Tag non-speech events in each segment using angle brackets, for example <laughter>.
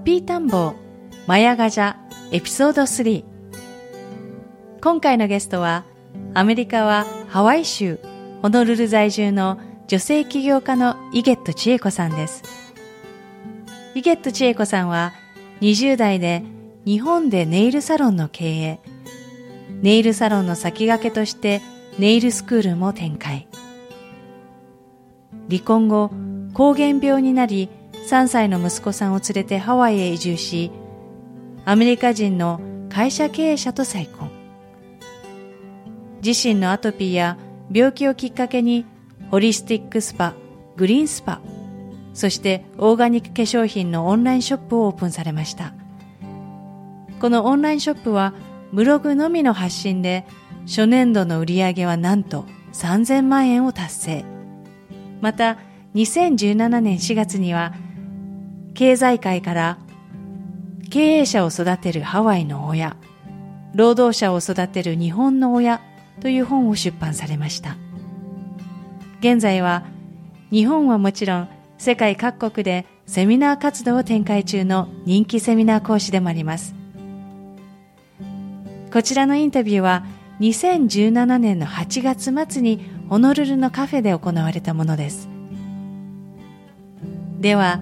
ッピータンボーマヤガジャエピソード3今回のゲストはアメリカはハワイ州ホノルル在住の女性起業家のイゲット千恵子さんです。イゲット千恵子さんは20代で日本でネイルサロンの経営。ネイルサロンの先駆けとしてネイルスクールも展開。離婚後膠原病になり3歳の息子さんを連れてハワイへ移住し、アメリカ人の会社経営者と再婚。自身のアトピーや病気をきっかけに、ホリスティックスパ、グリーンスパ、そしてオーガニック化粧品のオンラインショップをオープンされました。このオンラインショップはブログのみの発信で、初年度の売り上げはなんと3000万円を達成。また、2017年4月には経済界から経営者を育てるハワイの親、労働者を育てる日本の親という本を出版されました。現在は日本はもちろん世界各国でセミナー活動を展開中の人気セミナー講師でもあります。こちらのインタビューは2017年の8月末にホノルルのカフェで行われたものです。では、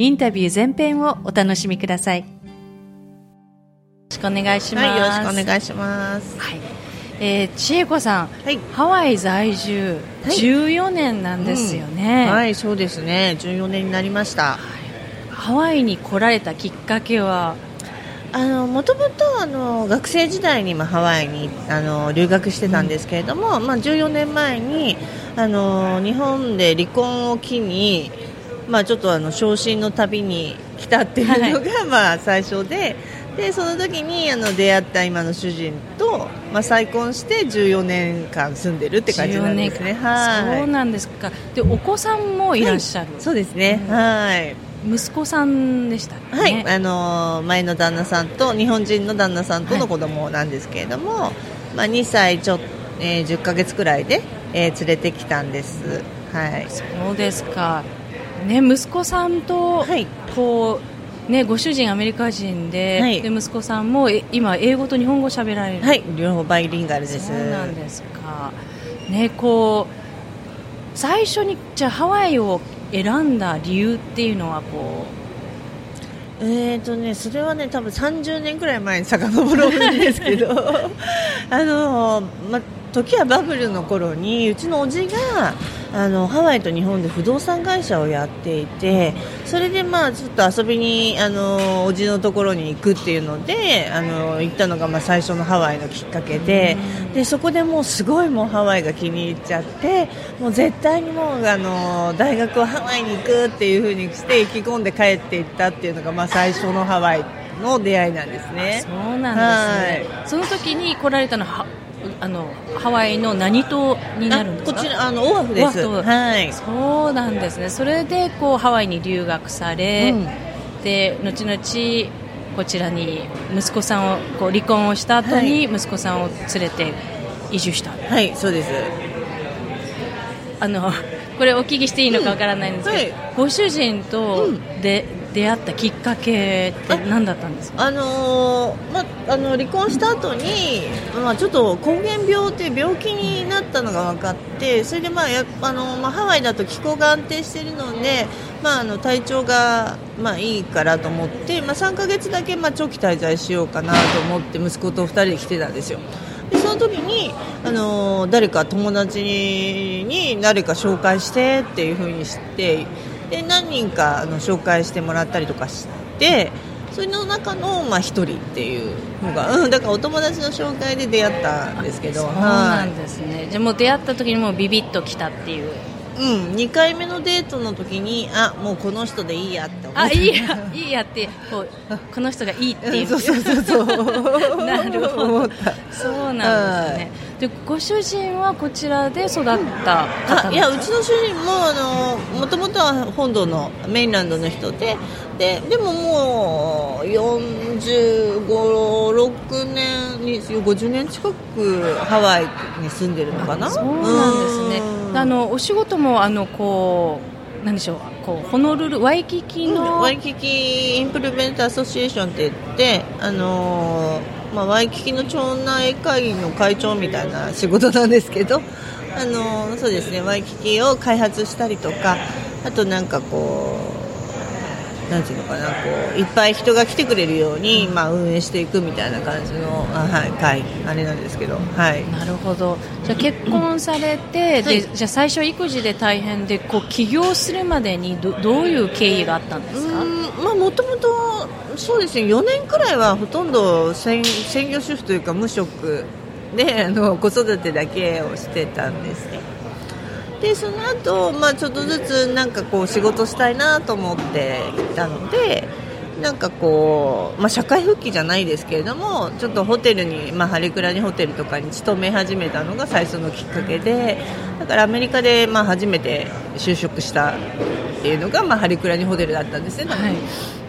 インタビュー全編をお楽しみください。よろしくお願いします。はい、よろしくお願いします。はい。えー、千恵子さん、はいハワイ在住はい14年なんですよね、はい、そうですね。14年になりました。ハワイに来られたきっかけは、あの、もともと、あの、学生時代に、まあ、ハワイに、あの、留学してたんですけれども、まあ、14年前に、あの、日本で離婚を機に、まあ、ちょっとあの昇進の旅に来たっていうのが、まあ最初ででその時にあの出会った今の主人と、まあ、再婚して14年間住んでるって感じなんですね。14年間はいそうなんですか。で、お子さんもいらっしゃる。そうですね、はい息子さんでしたね？はい、あのー前の旦那さんと日本人の旦那さんとの子供なんですけれども、まあ、2歳ちょ、えー10ヶ月くらいで、えー連れてきたんです。はい、そうですか。ね、息子さんと、はいこう、ね、ご主人アメリカ人で、はいで息子さんもえ今英語と日本語喋られる。はい、両方バイリンガルです。そうなんですか。ね、こう最初にじゃあハワイを選んだ理由っていうのはこえーとね、それはね、多分30年くらい前に遡るんですけど、<laughs> あのま、時はバブルの頃にうちのおじがあのハワイと日本で不動産会社をやっていてそれでまあちょっと遊びにあのおじのところに行くっていうのであの行ったのがまあ最初のハワイのきっかけででそこでもうすごいもうハワイが気に入っちゃってもう絶対にもうあの大学はハワイに行くっていう風にして意気込んで帰っていったっていうのがまあ最初のハワイの出会いなんですうね。そうなんですね。その時に来られたのはあのハワイの何島になるんですこちらあのオアフです。は。い。そうなんですね。それでこうハワイに留学され、うん。で後々こちらに息子さんをこう離婚をした後に息子さんを連れて移住した、はい、そうです。あのこれお聞きしていいのかわからないんですけど、うんはい。ご主人とうん。で、出出会ったきっかけって何だったんですか？あのー、まあの離婚した後に、まあ、ちょっと膠原病って病気になったのが分かってそれで、まあやあのまあ、ハワイだと気候が安定しているので、まあ、あの体調が、まあ、いいからと思って、まあ、3ヶ月だけ、まあ、長期滞在しようかなと思って息子と2人で来てたんですよ。でその時に、あの誰か友達に誰か紹介してっていう風にしてで何人かあの紹介してもらったりとかしてそれの中の、まあ、1人っていうのが、うん、だからお友達の紹介で出会ったんですけどそうなんですね、はい、じゃあもう出会った時にもビビッときたっていううん、2回目のデートの時にあもうこの人でいいやって思って。あいいやいいやってこうこの人がいいっていう。<laughs> そうそうそうそう。<laughs> なるほど。そうなんですね、でご主人はこちらで育った方いやうちの主人もあのもともとは本土のメインランドの人でででももう45、6年に50年近くハワイに住んでるのかな？そうなんですね。あのお仕事もあのこうなんでしょうこうホノルルワイキキの、うん、 Waikiki Improvement Association って言ってあのまあ、ワイキキの町内会の会長みたいな仕事なんですけどあのそうですねワイキキを開発したりとかあとなんかこうなんていうのかなこういっぱい人が来てくれるように、まあ、運営していくみたいな感じのあ、はい、会あれなんですけど、はい、なるほど。じゃ結婚されて、でじゃ最初育児で大変でこう起業するまでにどどういう経緯があったんですか？もともとそうですね4年くらいはほとんど専専業主婦というか無職であの子育てだけをしてたんですねでその後、まあちょっとずつなんかこう仕事したいなと思っていたのでなんかこう、まあ、社会復帰じゃないですけれどもちょっとホテルに、まあ、ハレクラニホテルとかに勤め始めたのが最初のきっかけでだからアメリカで、まあ、初めて就職したっていうのが、まあ、ハレクラニホテルだったんですね。はい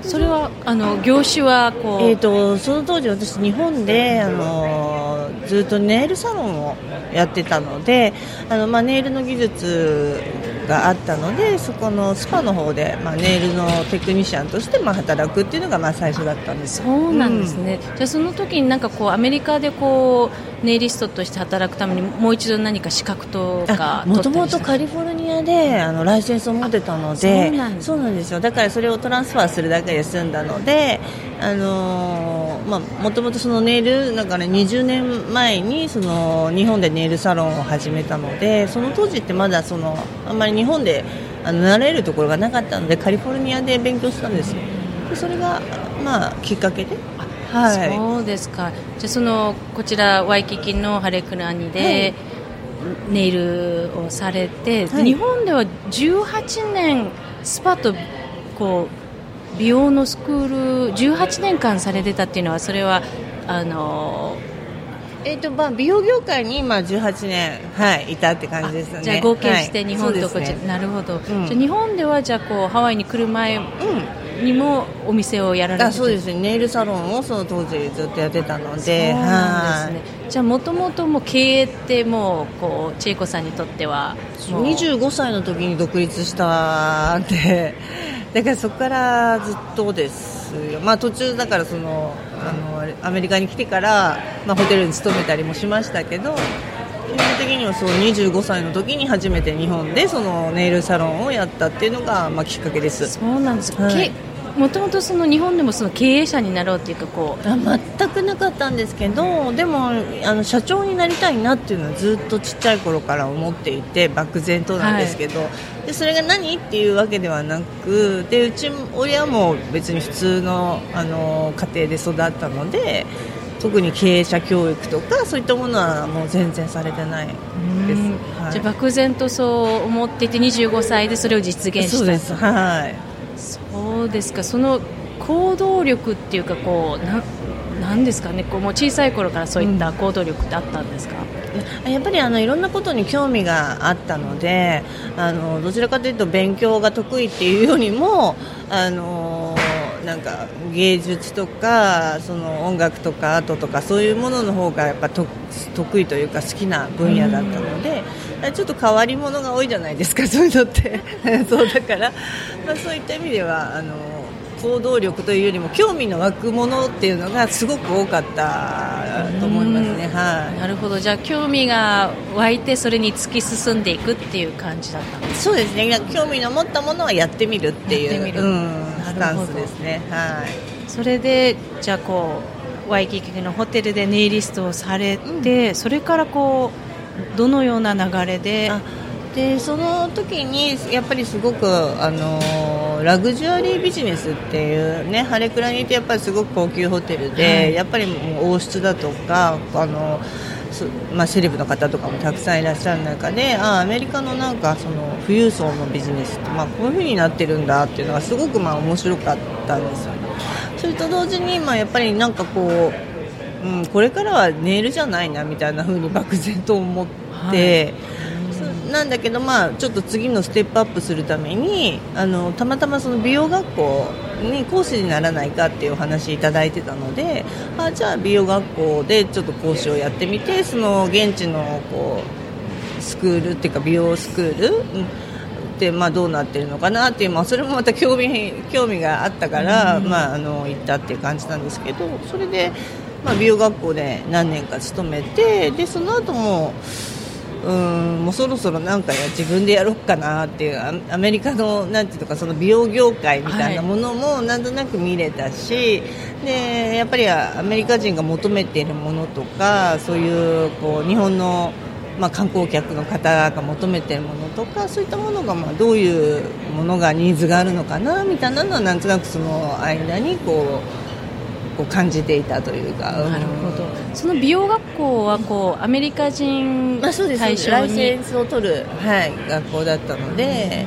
それはあの業種はこう、えーと、その当時私日本であのずっとネイルサロンをやってたのであの、まあ、ネイルの技術があったのでそこのスパの方で、まあ、ネイルのテクニシャンとして、まあ、働くっていうのが、まあ、最初だったんですそうなんですね、うん、じゃあその時になんかこうアメリカでこうネイリストとして働くためにもう一度何か資格とかもともとカリフォルニアであのライセンスを持ってたのでそうなんですよ。だからそれをトランスファーするだけで済んだのであのまあもともとそのネイルだから、ね、20年前にその日本でネイルサロンを始めたのでその当時ってまだそのあんまり日本であの習えるところがなかったのでカリフォルニアで勉強したんですよ。でそれが、まあ、きっかけで。はい、そうですか。じゃそのこちらワイキキのハレクラニで、ネイルをされて、はい、日本では18年スパとこう美容のスクール18年間されてたっていうのはそれはあのえーとまあ、美容業界に今18年、はい、いたって感じですね。じゃあ合計して日本とこっち、はいね、なるほど、うん、じゃ日本ではじゃこうハワイに来る前にもお店をやられてそうですね。ネイルサロンをその当時ずっとやってたのでそうなんですね。じゃあもともとも経営ってもうこう千恵子さんにとっては25歳の時に独立したんでだからそこからずっとですよ、まあ、途中だからそのあのアメリカに来てから、まあ、ホテルに勤めたりもしましたけど基本的にはそう25歳の時に初めて日本でそのネイルサロンをやったっていうのが、まあ、きっかけです。そうなんです、はい、もともとその日本でもその経営者になろうっていうかこう全くなかったんですけどでもあの社長になりたいなっていうのはずっとちっちゃい頃から思っていて漠然となんですけど、はい、でそれが何っていうわけではなくでうち親も別に普通のあの家庭で育ったので特に経営者教育とかそういったものはもう全然されてないです、はい、じゃ漠然とそう思っていて25歳でそれを実現したそうです。はいそうですか。その行動力っていうかこうななんですかね。こうもう小さい頃からそういった行動力ってあったんですか、うん、やっぱりあのいろんなことに興味があったのであのどちらかというと勉強が得意っていうよりもあのなんか芸術とかその音楽とかアートとかそういうものの方がやっぱ得意というか好きな分野だったので、ちょっと変わり者が多いじゃないですか <laughs> そういうのって。<laughs> そうだから、まあ、そういった意味ではあの行動力というよりも興味の湧くものっていうのがすごく多かったと思いますね、はい、なるほど。じゃあ興味が湧いてそれに突き進んでいくっていう感じだったんですそうですね。興味の持ったものはやってみるっていう、うん、スタンスですね。はい。それでじゃあこうワイキキのホテルでネイリストをされて、うん、それからこうどのような流れででその時にやっぱりすごくあのラグジュアリービジネスっていうねハレクラにいてやっぱりすごく高級ホテルで、はい、やっぱりもう王室だとかあのまあ、セレブの方とかもたくさんいらっしゃる中であアメリカのなんかその富裕層のビジネスって、まあ、こういう風になってるんだっていうのがすごくまあ面白かったんですよね。それと同時に、まあ、やっぱりなんかこう、うん、これからはネイルじゃないなみたいな風に漠然と思って。はいなんだけど、まあ、ちょっと次のステップアップするためにあのたまたまその美容学校に講師にならないかっていうお話いただいてたのであじゃあ美容学校でちょっと講師をやってみてその現地のこうスクールっていうか美容スクール、うんでまあ、どうなってるのかなっていう、まあ、それもまた興味興味があったから、うん、まあ、あの行ったっていう感じなんですけどそれで、まあ、美容学校で何年か勤めてでその後もうんもうそろそろなんか自分でやろうかなっていうアメリカのなんていうかその美容業界みたいなものもなんとなく見れたし、はい、でやっぱりアメリカ人が求めているものとかそういうこう日本のまあ、観光客の方が求めているものとかそういったものがまあどういうものがニーズがあるのかなみたいなのはなんとなくその間にこうこう感じていたというか、なるほど。その美容学校はこうアメリカ人対象に、まあ、ライセンスを取る、はい、学校だったので、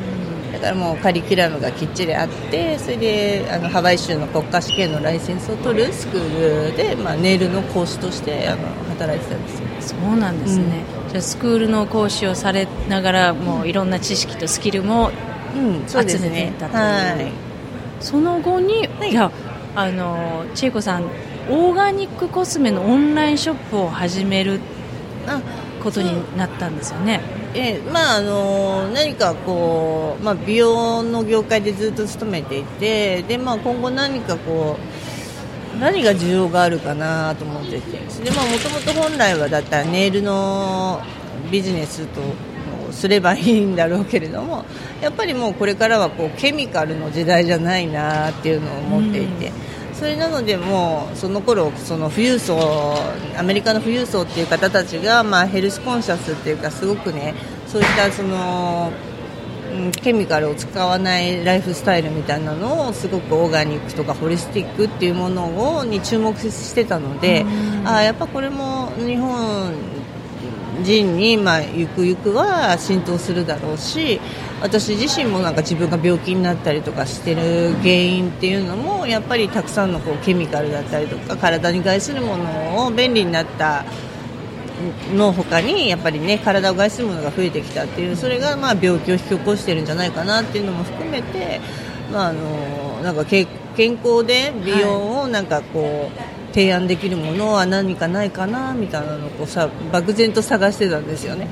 だからもうカリキュラムがきっちりあってそれであのハワイ州の国家試験のライセンスを取るスクールで、まあ、ネイルの講師としてあの働いてたんですよ。そうなんですね、うん、じゃあスクールの講師をされながらもういろんな知識とスキルも集めていたという、うんねはい、その後に、はい、いやあの千恵子さんオーガニックコスメのオンラインショップを始めることになったんですよね。えまあ、あの何かこう、まあ、美容の業界でずっと勤めていてで、まあ、今後何かこう何が需要があるかなと思っててもともと本来はだったらネイルのビジネスとすればいいんだろうけれどもやっぱりもうこれからはこうケミカルの時代じゃないなっていうのを思っていて。それなのでもうその頃その富裕層アメリカの富裕層っていう方たちがまあヘルスコンシャスっていうかすごくねそういったそのケミカルを使わないライフスタイルみたいなのをすごくオーガニックとかホリスティックっていうものをに注目してたので、あやっぱこれも日本人に、まあ、ゆくゆくは浸透するだろうし私自身もなんか自分が病気になったりとかしてる原因っていうのもやっぱりたくさんのこうケミカルだったりとか体に害するものを便利になったの他にやっぱりね体を害するものが増えてきたっていうそれがまあ病気を引き起こしてるんじゃないかなっていうのも含めて、まあ、あのなんか健康で美容をなんかこう、はい提案できるものは何かないかなみたいなのをさ漠然と探してたんですよね。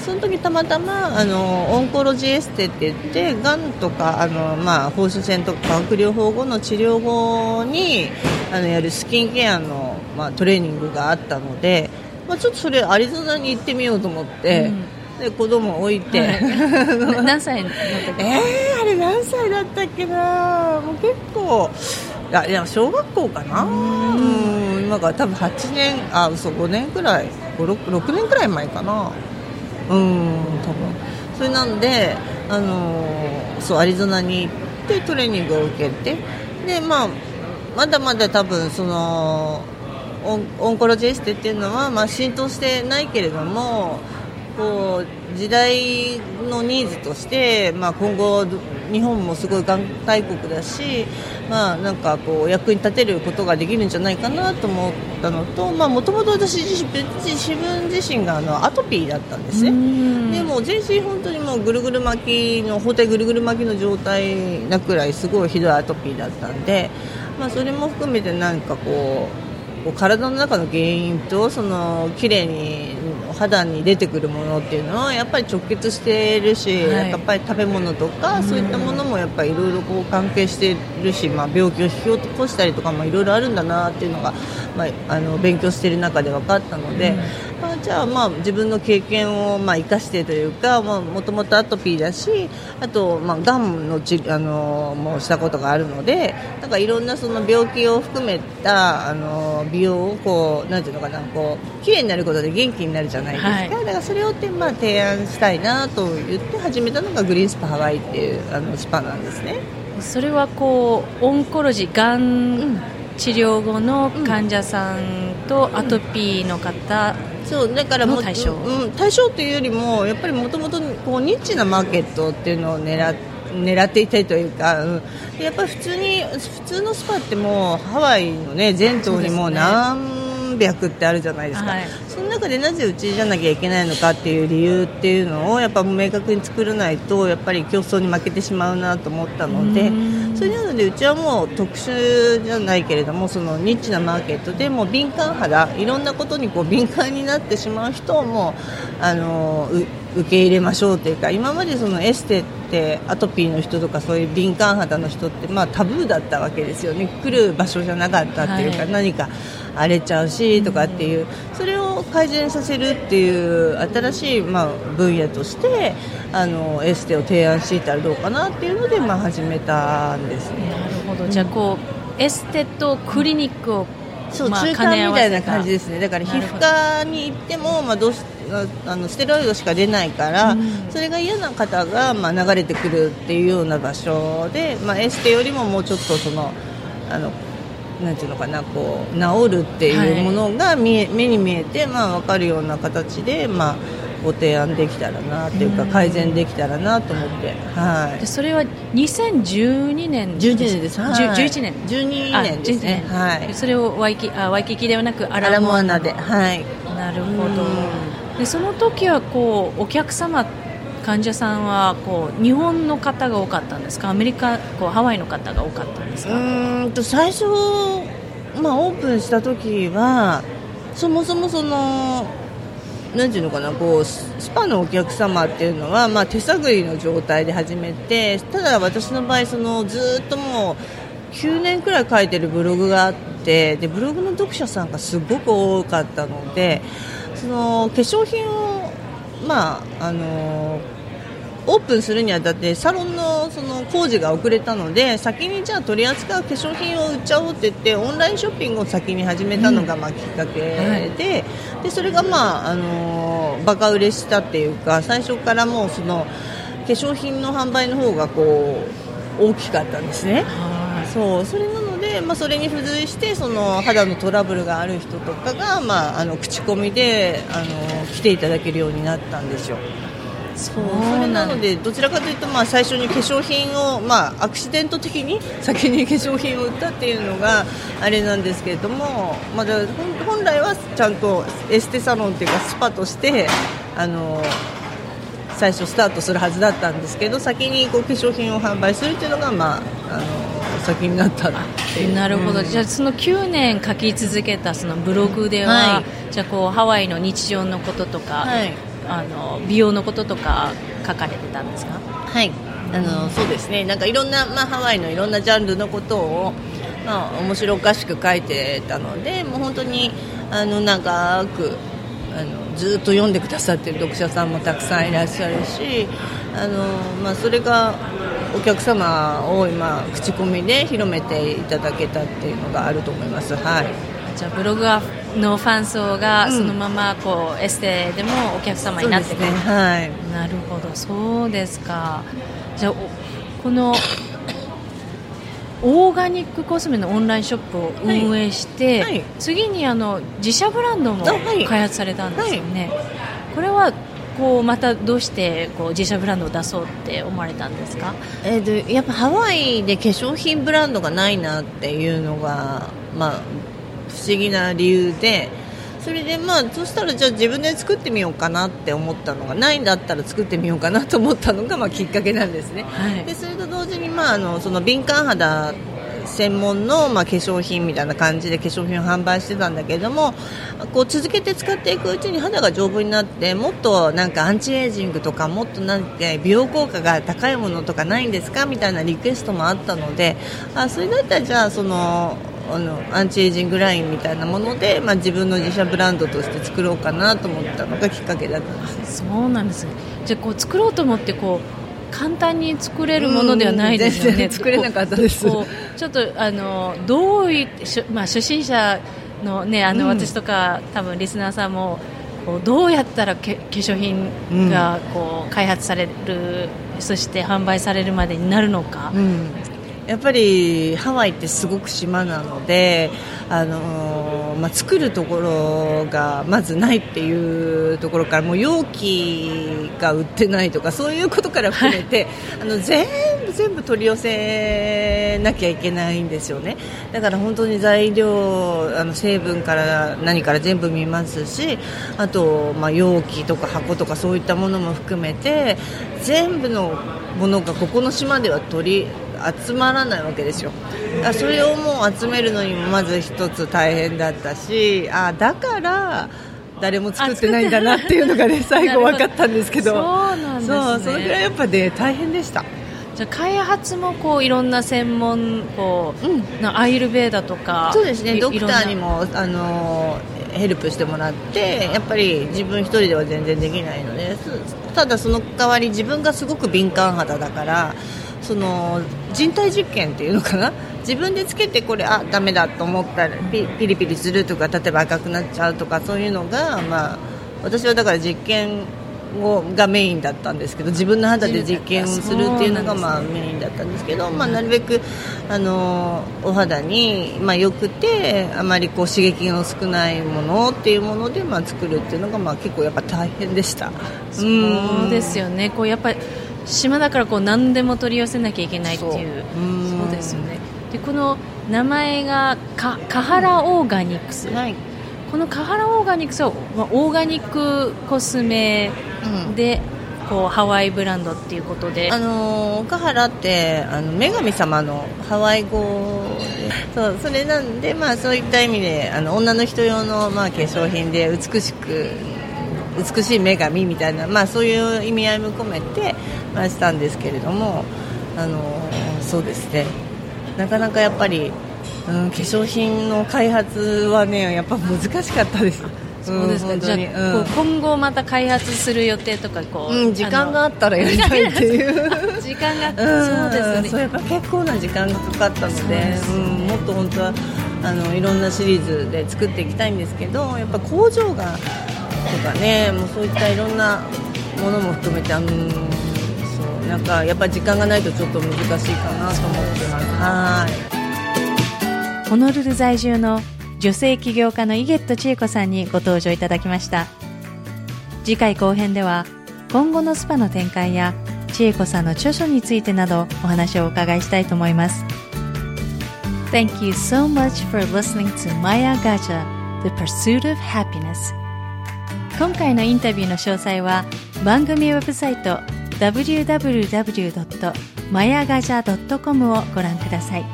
その時たまたまあのオンコロジーエステって言ってがんとかあの、まあ、放射線とか化学療法後の治療後にあのやるスキンケアの、まあ、トレーニングがあったので、まあ、ちょっとそれアリゾナに行ってみようと思って。うんで子供置いて、<laughs> はい、何歳だったっけ？えー、あれ何歳だったっけなもう結構いやいや小学校かな？うん。今から多分8年あ嘘5年くらい。6, 6年くらい前かな。うん多分。それなんであのー、そうアリゾナに行ってトレーニングを受けてでまあまだまだ多分そのオンオンコロジエステっていうのは、まあ、浸透してないけれどもこう時代のニーズとして、まあ、今後日本もすごいがん大国だし、まあ、なんかこう役に立てることができるんじゃないかなと思ったのともともと私自分自身があのアトピーだったんですね。でも全身本当にもうぐるぐる巻きの包帯ぐるぐる巻きの状態なくらいすごいひどいアトピーだったんで、まあ、それも含めてなんかこうこう体の中の原因とその綺麗に肌に出てくるものっていうのはやっぱり直結しているし、はい、やっぱり食べ物とかそういったものもやっぱりいろいろ関係しているし、まあ、病気を引き起こしたりとかいろいろあるんだなっていうのが、まあ、あの勉強している中で分かったので、まあ、じゃあまあ自分の経験をまあ生かしてというかもともとアトピーだしあとまあがんのちあのもしたことがあるのでなんかいろんなその病気を含めたあの美容をこうなんていうのかなこう綺麗になることで元気になるじゃないですか、はい、だからそれをってまあ提案したいなと言って始めたのがグリーンスパハワイっていうあのスパなんですね。それはこうオンコロジがん。治療後の患者さんとアトピーの方、そうだからも対象、うん、対象というよりもやっぱりもともとニッチなマーケットっていうのを狙って狙っていたいというか、うん、やっぱり普通に普通のスパってもうハワイのね全島にも何百ってあるじゃないですか、はい、その中でなぜうちじゃなきゃいけないのかっていう理由っていうのをやっぱ明確に作らないとやっぱり競争に負けてしまうなと思ったので。それなのでう。ちはもう特殊じゃないけれどもそのニッチなマーケットでも敏感肌いろんなことにこう敏感になってしまう人をもあの受け入れましょうというか今までそのエステってアトピーの人とかそういう敏感肌の人ってまあタブーだったわけですよね。来る場所じゃなかったっていうか、はい、何か荒れちゃうしとかっていうそれを改善させるっていう新しいまあ分野としてあのエステを提案していたらどうかなっていうので、まあ、始めたんですね。なるほど。じゃあこうエステとクリニックを、そう、まあ、中間みたいな感じですね。だから皮膚科に行っても、まあ、どうしあのステロイドしか出ないから、うん、それが嫌な方が、まあ、流れてくるっていうような場所で、まあ、エステよりももうちょっとそのあのなんていうのかなこう治るっていうものが見え、はい、目に見えて、まあ、分かるような形で、まあ、ご提案できたらなっていうか改善できたらなと思って、はい、それは2012年12年です、はい、11年。12年ですね。はい、それをワイキあワイキキではなくアラモアナで。はい。なるほど。でその時はこうお客様患者さんはこう日本の方が多かったんですか？アメリカこうハワイの方が多かったんですか？うんと最初、まあ、オープンした時はそもそもそのなんていうのかなこうスパのお客様っていうのは、まあ、手探りの状態で始めてただ私の場合そのずっともう9年くらい書いてるブログがあってでブログの読者さんがすごく多かったのでその化粧品を、まああのオープンするにあたってサロンのその工事が遅れたので先にじゃあ取り扱う化粧品を売っちゃおうって言ってオンラインショッピングを先に始めたのがまあきっかけでうんはい、でそれが、まああのバカ売れしたっていうか最初からもうその化粧品の販売の方がこう大きかったんですね。そうそれなので、まあ、それに付随してその肌のトラブルがある人とかが、まあ、あの口コミであの来ていただけるようになったんですよ。そう。それなのでどちらかというとまあ最初に化粧品をまあアクシデント的に <laughs> 先に化粧品を売ったっていうのがあれなんですけれどもまだ本来はちゃんとエステサロンっていうかスパとしてあの最初スタートするはずだったんですけど先にこう化粧品を販売するっていうのがまああの先になったなるほど、うん、じゃあその9年書き続けたそのブログでは、はい、じゃあこうハワイの日常のこととか、はい、あの美容のこととか書かれてたんですか？はい。あのそうですね。なんかいろんな、まあ、ハワイのいろんなジャンルのことを、まあ、面白おかしく書いてたのでもう本当にあの長くあのずっと読んでくださってる読者さんもたくさんいらっしゃるしあの、まあ、それがお客様を今口コミで広めていただけたっていうのがあると思います。はい。じゃあブログのファン層がそのままこう、エステでもお客様になってくる、ね、はい、なるほど。そうですか。じゃあこのオーガニックコスメのオンラインショップを運営して、はい。はい、次にあの自社ブランドも開発されたんですよね、はい、これはこうまたどうしてこう自社ブランドを出そうって思われたんですか、えーと、やっぱハワイで化粧品ブランドがないなっていうのが、まあ、不思議な理由でそれでまあそしたらじゃあ自分で作ってみようかなって思ったのがないんだったら作ってみようかなと思ったのがまあきっかけなんですね、はい、でそれと同時にまああのその敏感肌専門の、まあ、化粧品みたいな感じで化粧品を販売してたんだけれどもこう続けて使っていくうちに肌が丈夫になってもっとなんかアンチエイジングとかもっとなんか美容効果が高いものとかないんですか？みたいなリクエストもあったのであそれだったらじゃあそのあのアンチエイジングラインみたいなもので、まあ、自分の自社ブランドとして作ろうかなと思ったのがきっかけだったんです。そうなんです。じゃあこう作ろうと思ってこう簡単に作れるものではないですよね、作れなかったです。ちょっとあのどういまあ、初心者の,、ね、あの、うん、私とか多分リスナーさんもどうやったら化粧品がこう開発される、うん、そして販売されるまでになるのか、うん、やっぱりハワイってすごく島なので、あのまあ、作るところがまずないっていうところからもう容器が売ってないとかそういうことから含めて、<laughs> あの全部全部取り寄せなきゃいけないんですよね。だから本当に材料あの成分から何から全部見ますしあと、まあ、容器とか箱とかそういったものも含めて全部のものがここの島では取り集まらないわけですよ。だそれをもう集めるのにもまず一つ大変だったしあだから誰も作ってないんだなっていうのがね <laughs> 最後分かったんですけど。そうなんです、ね、そうそれぐらいやっぱね大変でした。じゃ開発もこういろんな専門こう、うん、アイルベーダとかそうですね。ドクターにもあのヘルプしてもらってやっぱり自分一人では全然できないのでただその代わり自分がすごく敏感肌だからその人体実験っていうのかな？<laughs> 自分でつけてこれあダメだと思ったらピピリピリするとか例えば赤くなっちゃうとかそういうのが、まあ、私はだから実験をがメインだったんですけど自分の肌で実験をするっていうのがまあメインだったんですけど、まあ、なるべくあのお肌にまあよくてあまりこう刺激の少ないものっていうものでまあ作るっていうのがまあ結構やっぱ大変でした。そうですよね。こうやっぱり島だからこう何でも取り寄せなきゃいけないっていう。そう。ですよね。でこの名前がかカハラオーガニックス、はい、このカハラオーガニックスは、まあ、オーガニックコスメで、うん、こうハワイブランドっていうことで、あのカハラってあの女神様のハワイ語。そうそれなんで、まあ、そういった意味であの女の人用の、まあ、化粧品で美しく美しい女神みたいな、まあ、そういう意味合いも込めて、まあ、したんですけれども、あのそうですね。なかなかやっぱり、うん、化粧品の開発はねやっぱ難しかったです。そうですか、うん、じゃあ、うん、今後また開発する予定とかこう、うん、時間があったらやりたいっていう。<laughs> 時間が、そうですね。そうやっぱ結構な時間がかかったのでうん、もっと本当はあのいろんなシリーズで作っていきたいんですけどやっぱ工場がとかねもうそういったいろんなものも含めてうんそうなんかやっぱ時間がないとちょっと難しいかなと思ってます。はい。ホノルル在住の女性起業家の井ゲット千恵子さんにご登場いただきました。次回後編では今後のスパの展開や千恵子さんの著書についてなどお話をお伺いしたいと思います。Thank you so much for listening to Maya Gaja, The Pursuit of Happiness. 今回のインタビューの詳細は番組ウェブサイト www.mayagaja.com をご覧ください。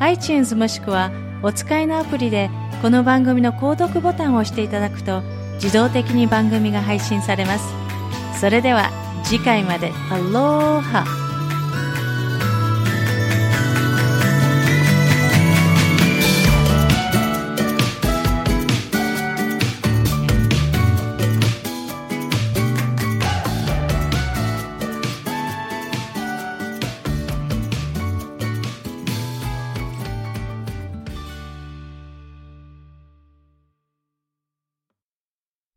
iTunes もしくはお使いのアプリでこの番組の購読ボタンを押していただくと自動的に番組が配信されます。それでは次回まで。アローハ。